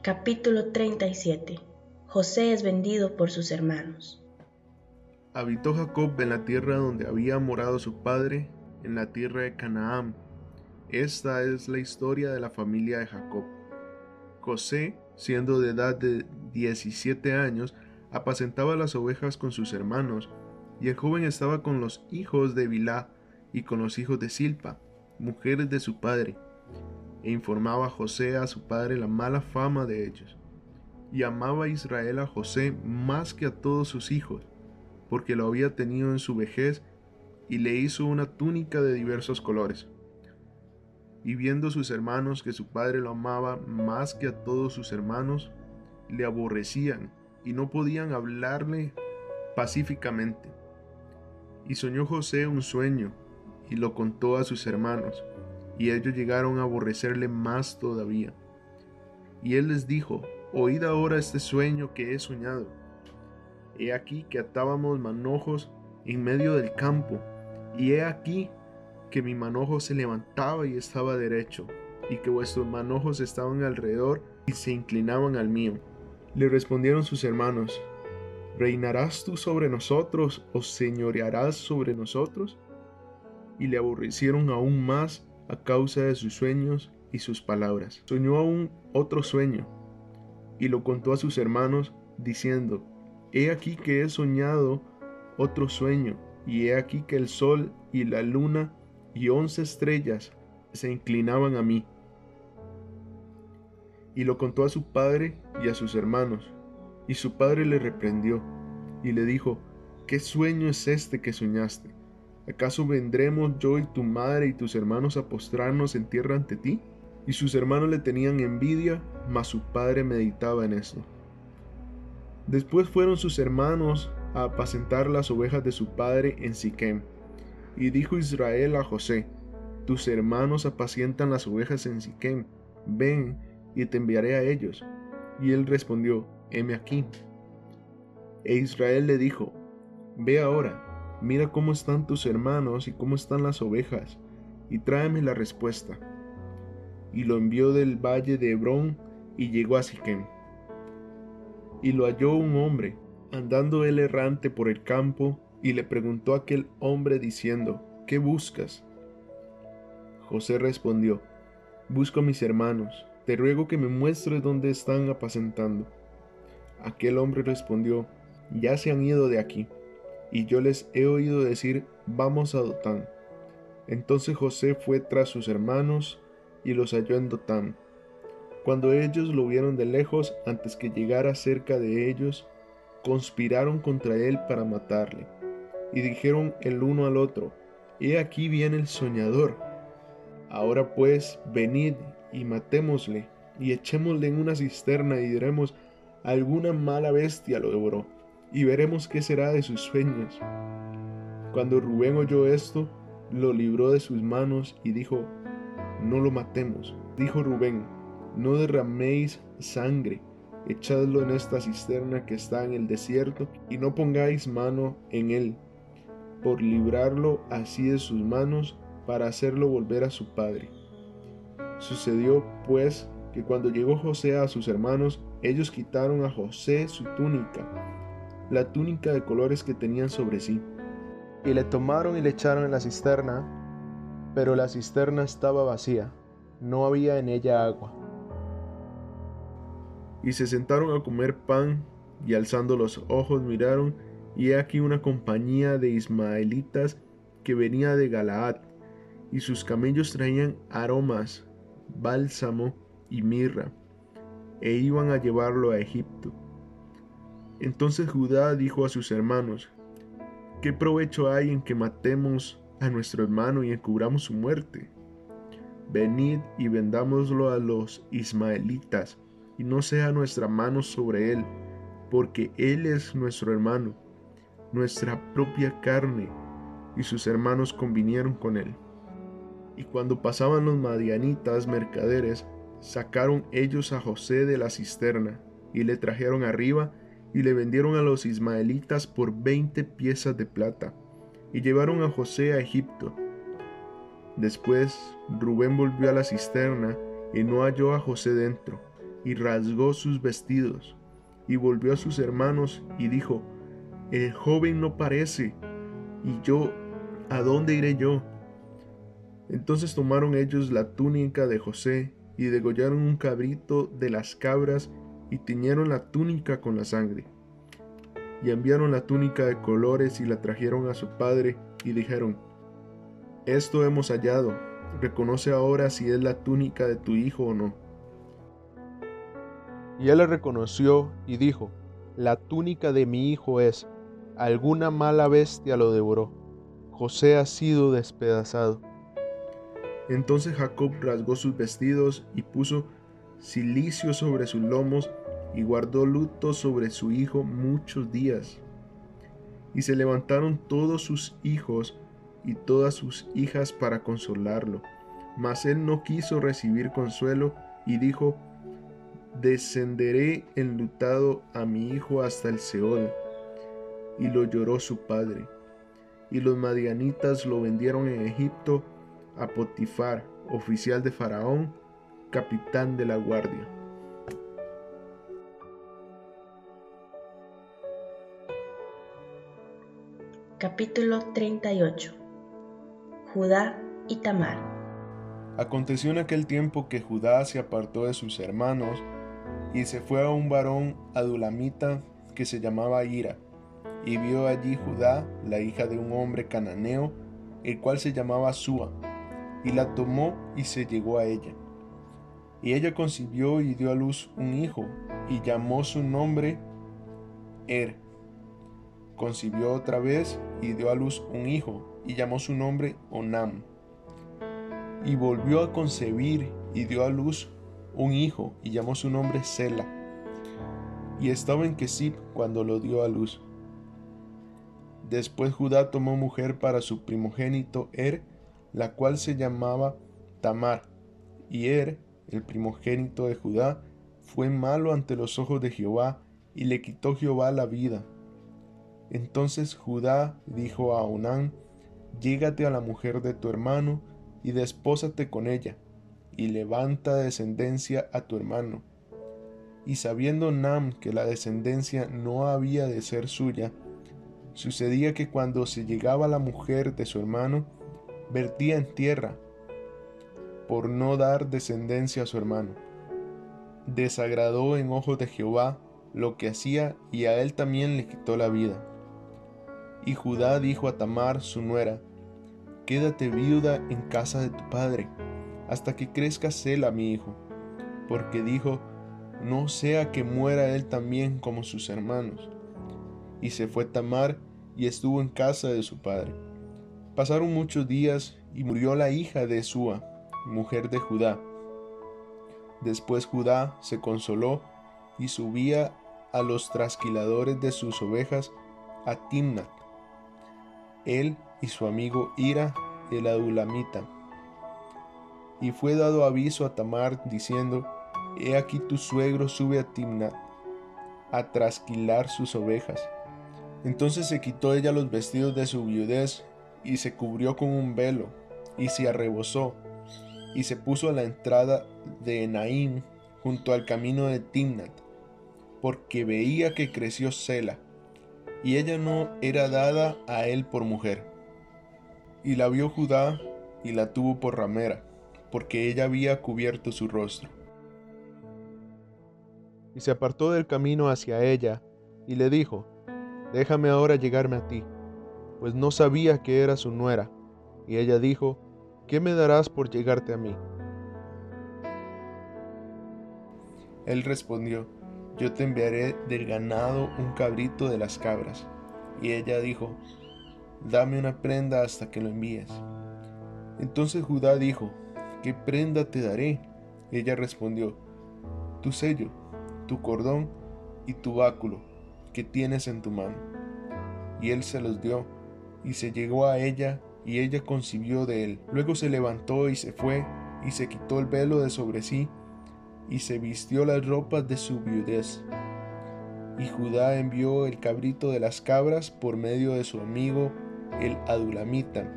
Capítulo 37 José es vendido por sus hermanos. Habitó Jacob en la tierra donde había morado su padre, en la tierra de Canaán. Esta es la historia de la familia de Jacob. José, siendo de edad de 17 años, apacentaba las ovejas con sus hermanos, y el joven estaba con los hijos de Bilá y con los hijos de Silpa, mujeres de su padre, e informaba a José a su padre la mala fama de ellos. Y amaba Israel a José más que a todos sus hijos, porque lo había tenido en su vejez, y le hizo una túnica de diversos colores. Y viendo sus hermanos que su padre lo amaba más que a todos sus hermanos, le aborrecían y no podían hablarle pacíficamente. Y soñó José un sueño y lo contó a sus hermanos, y ellos llegaron a aborrecerle más todavía. Y él les dijo, Oíd ahora este sueño que he soñado. He aquí que atábamos manojos en medio del campo, y he aquí que mi manojo se levantaba y estaba derecho, y que vuestros manojos estaban alrededor y se inclinaban al mío. Le respondieron sus hermanos, ¿Reinarás tú sobre nosotros o señorearás sobre nosotros? Y le aborrecieron aún más a causa de sus sueños y sus palabras. Soñó aún otro sueño, y lo contó a sus hermanos, diciendo, He aquí que he soñado otro sueño, y he aquí que el sol y la luna y once estrellas se inclinaban a mí. Y lo contó a su padre y a sus hermanos, y su padre le reprendió, y le dijo, ¿qué sueño es este que soñaste? ¿Acaso vendremos yo y tu madre y tus hermanos a postrarnos en tierra ante ti? Y sus hermanos le tenían envidia, mas su padre meditaba en esto. Después fueron sus hermanos a apacentar las ovejas de su padre en Siquem. Y dijo Israel a José, tus hermanos apacientan las ovejas en Siquem, ven y te enviaré a ellos. Y él respondió, heme aquí. E Israel le dijo, ve ahora, mira cómo están tus hermanos y cómo están las ovejas, y tráeme la respuesta. Y lo envió del valle de Hebrón y llegó a Siquem. Y lo halló un hombre, andando él errante por el campo, y le preguntó a aquel hombre diciendo, ¿qué buscas? José respondió, busco a mis hermanos, te ruego que me muestres dónde están apacentando. Aquel hombre respondió, ya se han ido de aquí y yo les he oído decir, vamos a Dotán. Entonces José fue tras sus hermanos y los halló en Dotán. Cuando ellos lo vieron de lejos, antes que llegara cerca de ellos, conspiraron contra él para matarle. Y dijeron el uno al otro, He aquí viene el soñador. Ahora pues, venid y matémosle, y echémosle en una cisterna y diremos, alguna mala bestia lo devoró y veremos qué será de sus sueños. Cuando Rubén oyó esto, lo libró de sus manos y dijo, no lo matemos. Dijo Rubén, no derraméis sangre, echadlo en esta cisterna que está en el desierto y no pongáis mano en él, por librarlo así de sus manos para hacerlo volver a su padre. Sucedió pues que cuando llegó José a sus hermanos, ellos quitaron a José su túnica la túnica de colores que tenían sobre sí. Y le tomaron y le echaron en la cisterna, pero la cisterna estaba vacía, no había en ella agua. Y se sentaron a comer pan, y alzando los ojos miraron, y he aquí una compañía de ismaelitas que venía de Galaad, y sus camellos traían aromas, bálsamo y mirra, e iban a llevarlo a Egipto. Entonces Judá dijo a sus hermanos, ¿qué provecho hay en que matemos a nuestro hermano y encubramos su muerte? Venid y vendámoslo a los ismaelitas, y no sea nuestra mano sobre él, porque él es nuestro hermano, nuestra propia carne, y sus hermanos convinieron con él. Y cuando pasaban los madianitas mercaderes, sacaron ellos a José de la cisterna, y le trajeron arriba, y le vendieron a los ismaelitas por veinte piezas de plata, y llevaron a José a Egipto. Después Rubén volvió a la cisterna y no halló a José dentro, y rasgó sus vestidos, y volvió a sus hermanos y dijo, El joven no parece, y yo, ¿a dónde iré yo? Entonces tomaron ellos la túnica de José, y degollaron un cabrito de las cabras, y tiñeron la túnica con la sangre. Y enviaron la túnica de colores y la trajeron a su padre, y dijeron, Esto hemos hallado, reconoce ahora si es la túnica de tu hijo o no. Y él le reconoció y dijo, La túnica de mi hijo es, alguna mala bestia lo devoró. José ha sido despedazado. Entonces Jacob rasgó sus vestidos y puso cilicio sobre sus lomos y guardó luto sobre su hijo muchos días. Y se levantaron todos sus hijos y todas sus hijas para consolarlo. Mas él no quiso recibir consuelo y dijo, Descenderé enlutado a mi hijo hasta el Seol. Y lo lloró su padre. Y los madianitas lo vendieron en Egipto a Potifar, oficial de Faraón, capitán de la guardia. Capítulo 38 Judá y Tamar Aconteció en aquel tiempo que Judá se apartó de sus hermanos y se fue a un varón adulamita que se llamaba Ira, y vio allí Judá, la hija de un hombre cananeo, el cual se llamaba Sua, y la tomó y se llegó a ella. Y ella concibió y dio a luz un hijo, y llamó su nombre Er. Concibió otra vez y dio a luz un hijo, y llamó su nombre Onam. Y volvió a concebir y dio a luz un hijo, y llamó su nombre Sela. Y estaba en Kesib cuando lo dio a luz. Después Judá tomó mujer para su primogénito Er, la cual se llamaba Tamar. Y Er, el primogénito de Judá, fue malo ante los ojos de Jehová, y le quitó Jehová la vida. Entonces Judá dijo a Onán, Llégate a la mujer de tu hermano, y despósate con ella y levanta descendencia a tu hermano. Y sabiendo Nam que la descendencia no había de ser suya, sucedía que cuando se llegaba la mujer de su hermano, vertía en tierra, por no dar descendencia a su hermano. Desagradó en ojos de Jehová lo que hacía y a él también le quitó la vida. Y Judá dijo a Tamar, su nuera, Quédate viuda en casa de tu padre hasta que crezca Sela mi hijo, porque dijo, no sea que muera él también como sus hermanos. Y se fue Tamar y estuvo en casa de su padre. Pasaron muchos días y murió la hija de Sua, mujer de Judá. Después Judá se consoló y subía a los trasquiladores de sus ovejas a Timnat, él y su amigo Ira el adulamita y fue dado aviso a Tamar diciendo, He aquí tu suegro sube a Timnat a trasquilar sus ovejas. Entonces se quitó ella los vestidos de su viudez y se cubrió con un velo y se arrebozó y se puso a la entrada de Enaim junto al camino de Timnat, porque veía que creció Sela, y ella no era dada a él por mujer. Y la vio Judá y la tuvo por ramera porque ella había cubierto su rostro. Y se apartó del camino hacia ella, y le dijo, Déjame ahora llegarme a ti, pues no sabía que era su nuera. Y ella dijo, ¿qué me darás por llegarte a mí? Él respondió, Yo te enviaré del ganado un cabrito de las cabras. Y ella dijo, Dame una prenda hasta que lo envíes. Entonces Judá dijo, ¿qué prenda te daré? Ella respondió, tu sello, tu cordón y tu báculo que tienes en tu mano. Y él se los dio, y se llegó a ella, y ella concibió de él. Luego se levantó y se fue, y se quitó el velo de sobre sí, y se vistió las ropas de su viudez. Y Judá envió el cabrito de las cabras por medio de su amigo el adulamita,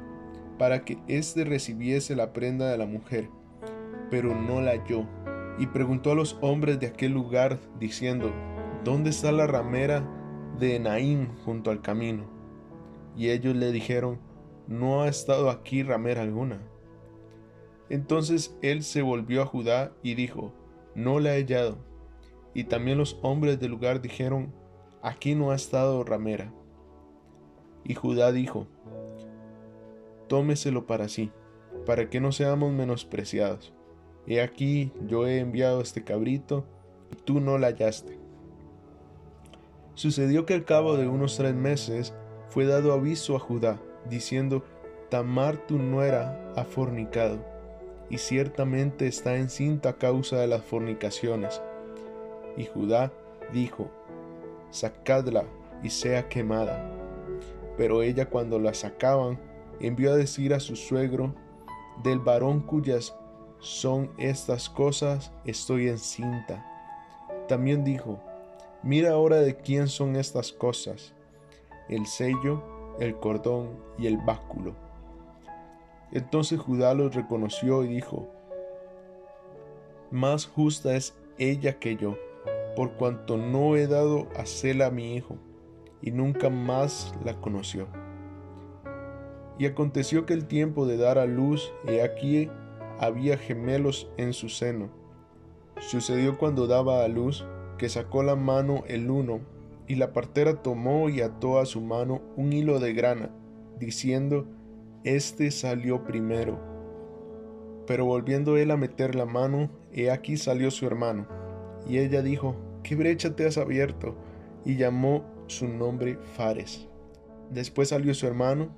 para que éste recibiese la prenda de la mujer, pero no la halló. y preguntó a los hombres de aquel lugar, diciendo, ¿Dónde está la ramera de Naín junto al camino? Y ellos le dijeron, No ha estado aquí ramera alguna. Entonces él se volvió a Judá y dijo, No la he hallado. Y también los hombres del lugar dijeron, Aquí no ha estado ramera. Y Judá dijo, Tómeselo para sí, para que no seamos menospreciados. He aquí yo he enviado este cabrito, y tú no la hallaste. Sucedió que al cabo de unos tres meses fue dado aviso a Judá, diciendo, Tamar tu nuera ha fornicado, y ciertamente está encinta a causa de las fornicaciones. Y Judá dijo, Sacadla y sea quemada. Pero ella cuando la sacaban, envió a decir a su suegro, del varón cuyas son estas cosas, estoy encinta. También dijo, mira ahora de quién son estas cosas, el sello, el cordón y el báculo. Entonces Judá los reconoció y dijo, más justa es ella que yo, por cuanto no he dado a Sela a mi hijo, y nunca más la conoció. Y aconteció que el tiempo de dar a luz, he aquí había gemelos en su seno. Sucedió cuando daba a luz que sacó la mano el uno, y la partera tomó y ató a su mano un hilo de grana, diciendo, Este salió primero. Pero volviendo él a meter la mano, he aquí salió su hermano. Y ella dijo, ¿qué brecha te has abierto? Y llamó su nombre Fares. Después salió su hermano,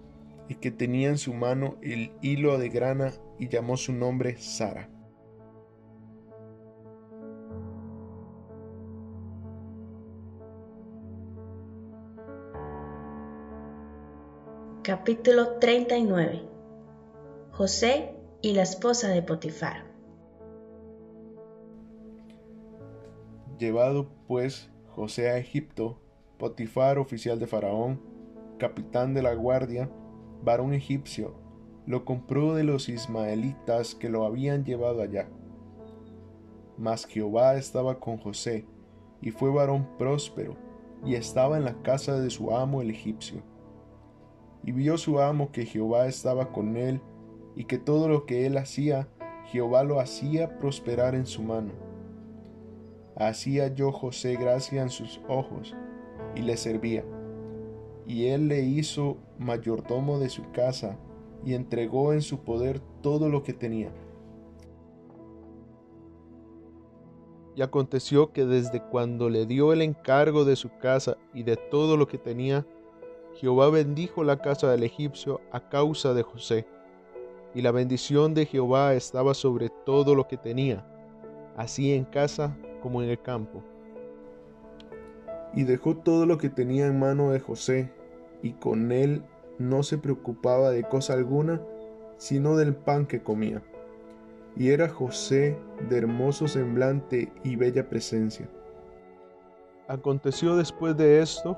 y que tenía en su mano el hilo de grana y llamó su nombre Sara. Capítulo 39 José y la esposa de Potifar Llevado pues José a Egipto, Potifar, oficial de Faraón, capitán de la guardia, varón egipcio, lo compró de los ismaelitas que lo habían llevado allá. Mas Jehová estaba con José, y fue varón próspero, y estaba en la casa de su amo el egipcio. Y vio su amo que Jehová estaba con él, y que todo lo que él hacía, Jehová lo hacía prosperar en su mano. Hacía yo José gracia en sus ojos, y le servía. Y él le hizo mayordomo de su casa, y entregó en su poder todo lo que tenía. Y aconteció que desde cuando le dio el encargo de su casa y de todo lo que tenía, Jehová bendijo la casa del egipcio a causa de José. Y la bendición de Jehová estaba sobre todo lo que tenía, así en casa como en el campo. Y dejó todo lo que tenía en mano de José, y con él no se preocupaba de cosa alguna, sino del pan que comía. Y era José de hermoso semblante y bella presencia. Aconteció después de esto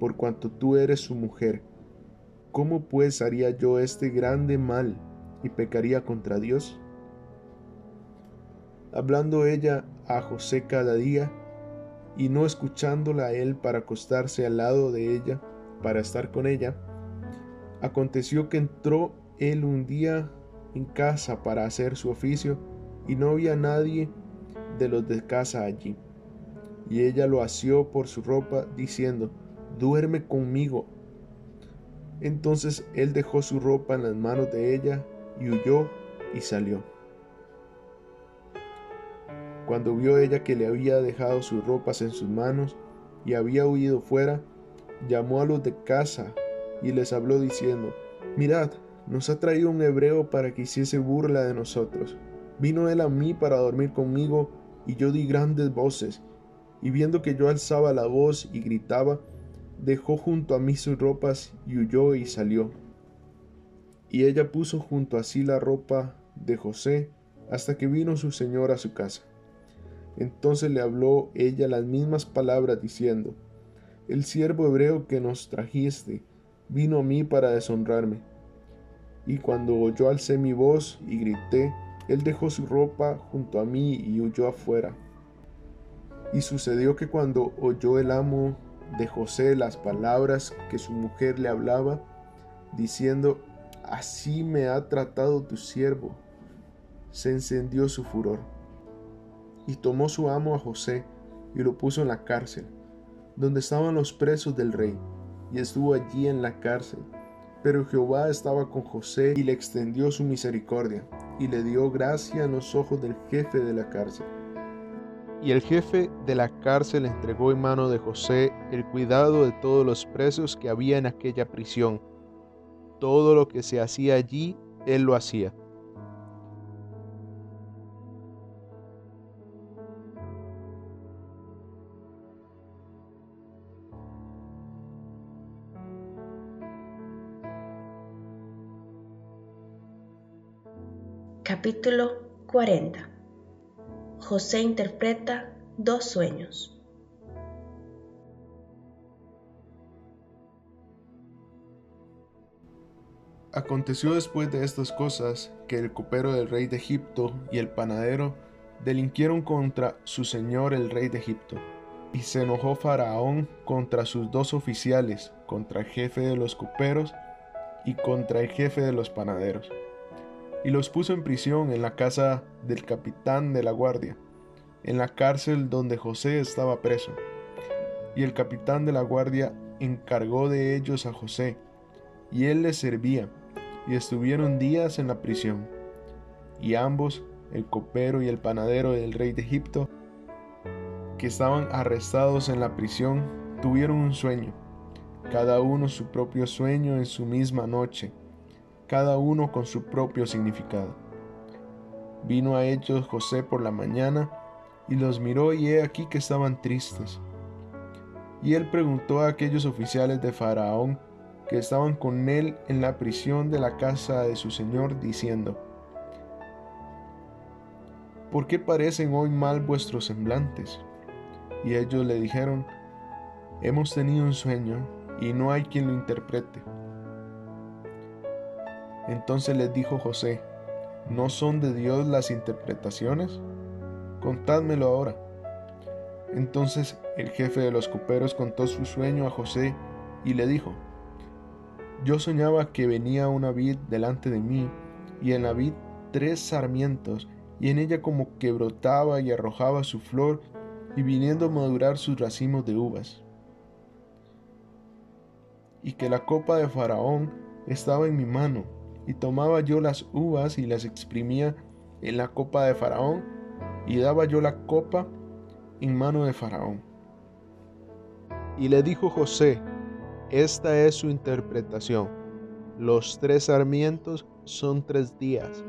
por cuanto tú eres su mujer. ¿Cómo pues haría yo este grande mal y pecaría contra Dios? Hablando ella a José cada día, y no escuchándola a él para acostarse al lado de ella, para estar con ella, aconteció que entró él un día en casa para hacer su oficio y no había nadie de los de casa allí. Y ella lo asió por su ropa, diciendo, duerme conmigo. Entonces él dejó su ropa en las manos de ella y huyó y salió. Cuando vio ella que le había dejado sus ropas en sus manos y había huido fuera, llamó a los de casa y les habló diciendo, Mirad, nos ha traído un hebreo para que hiciese burla de nosotros. Vino él a mí para dormir conmigo, y yo di grandes voces, y viendo que yo alzaba la voz y gritaba, dejó junto a mí sus ropas y huyó y salió. Y ella puso junto a sí la ropa de José hasta que vino su señor a su casa. Entonces le habló ella las mismas palabras diciendo, El siervo hebreo que nos trajiste vino a mí para deshonrarme. Y cuando yo alcé mi voz y grité, él dejó su ropa junto a mí y huyó afuera. Y sucedió que cuando oyó el amo de José las palabras que su mujer le hablaba, diciendo, Así me ha tratado tu siervo, se encendió su furor. Y tomó su amo a José y lo puso en la cárcel, donde estaban los presos del rey, y estuvo allí en la cárcel. Pero Jehová estaba con José y le extendió su misericordia, y le dio gracia en los ojos del jefe de la cárcel. Y el jefe de la cárcel entregó en mano de José el cuidado de todos los presos que había en aquella prisión. Todo lo que se hacía allí, él lo hacía. Capítulo 40 José interpreta dos sueños. Aconteció después de estas cosas que el copero del rey de Egipto y el panadero delinquieron contra su señor el rey de Egipto. Y se enojó Faraón contra sus dos oficiales, contra el jefe de los coperos y contra el jefe de los panaderos y los puso en prisión en la casa del capitán de la guardia, en la cárcel donde José estaba preso. Y el capitán de la guardia encargó de ellos a José, y él les servía, y estuvieron días en la prisión. Y ambos, el copero y el panadero del rey de Egipto, que estaban arrestados en la prisión, tuvieron un sueño, cada uno su propio sueño en su misma noche cada uno con su propio significado. Vino a ellos José por la mañana y los miró y he aquí que estaban tristes. Y él preguntó a aquellos oficiales de Faraón que estaban con él en la prisión de la casa de su señor, diciendo, ¿Por qué parecen hoy mal vuestros semblantes? Y ellos le dijeron, Hemos tenido un sueño y no hay quien lo interprete. Entonces les dijo José, ¿no son de Dios las interpretaciones? Contádmelo ahora. Entonces el jefe de los coperos contó su sueño a José y le dijo, Yo soñaba que venía una vid delante de mí, y en la vid tres sarmientos, y en ella como que brotaba y arrojaba su flor, y viniendo a madurar sus racimos de uvas. Y que la copa de Faraón estaba en mi mano, y tomaba yo las uvas y las exprimía en la copa de Faraón, y daba yo la copa en mano de Faraón. Y le dijo José, esta es su interpretación. Los tres sarmientos son tres días.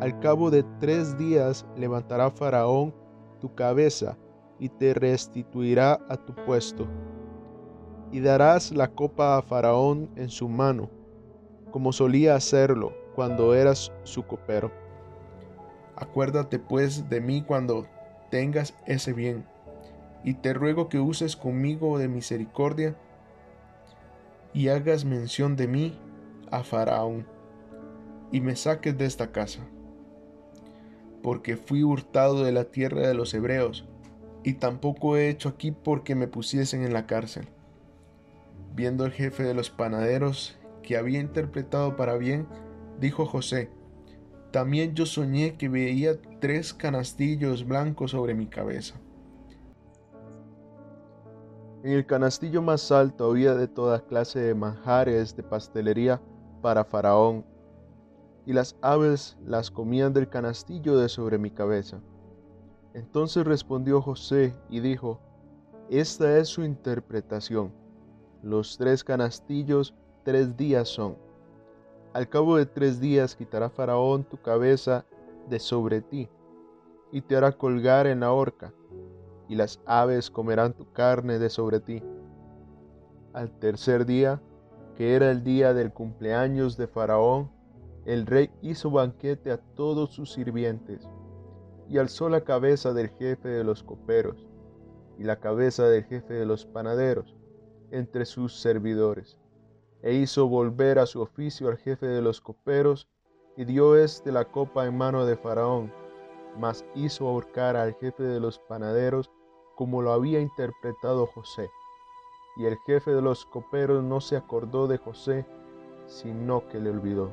Al cabo de tres días levantará Faraón tu cabeza y te restituirá a tu puesto. Y darás la copa a Faraón en su mano como solía hacerlo cuando eras su copero. Acuérdate pues de mí cuando tengas ese bien, y te ruego que uses conmigo de misericordia y hagas mención de mí a Faraón, y me saques de esta casa, porque fui hurtado de la tierra de los hebreos, y tampoco he hecho aquí porque me pusiesen en la cárcel. Viendo el jefe de los panaderos que había interpretado para bien, dijo José, también yo soñé que veía tres canastillos blancos sobre mi cabeza. En el canastillo más alto había de toda clase de manjares de pastelería para Faraón, y las aves las comían del canastillo de sobre mi cabeza. Entonces respondió José y dijo, Esta es su interpretación. Los tres canastillos tres días son. Al cabo de tres días quitará Faraón tu cabeza de sobre ti, y te hará colgar en la horca, y las aves comerán tu carne de sobre ti. Al tercer día, que era el día del cumpleaños de Faraón, el rey hizo banquete a todos sus sirvientes, y alzó la cabeza del jefe de los coperos, y la cabeza del jefe de los panaderos, entre sus servidores, e hizo volver a su oficio al jefe de los coperos, y dio éste la copa en mano de Faraón, mas hizo ahorcar al jefe de los panaderos como lo había interpretado José. Y el jefe de los coperos no se acordó de José, sino que le olvidó.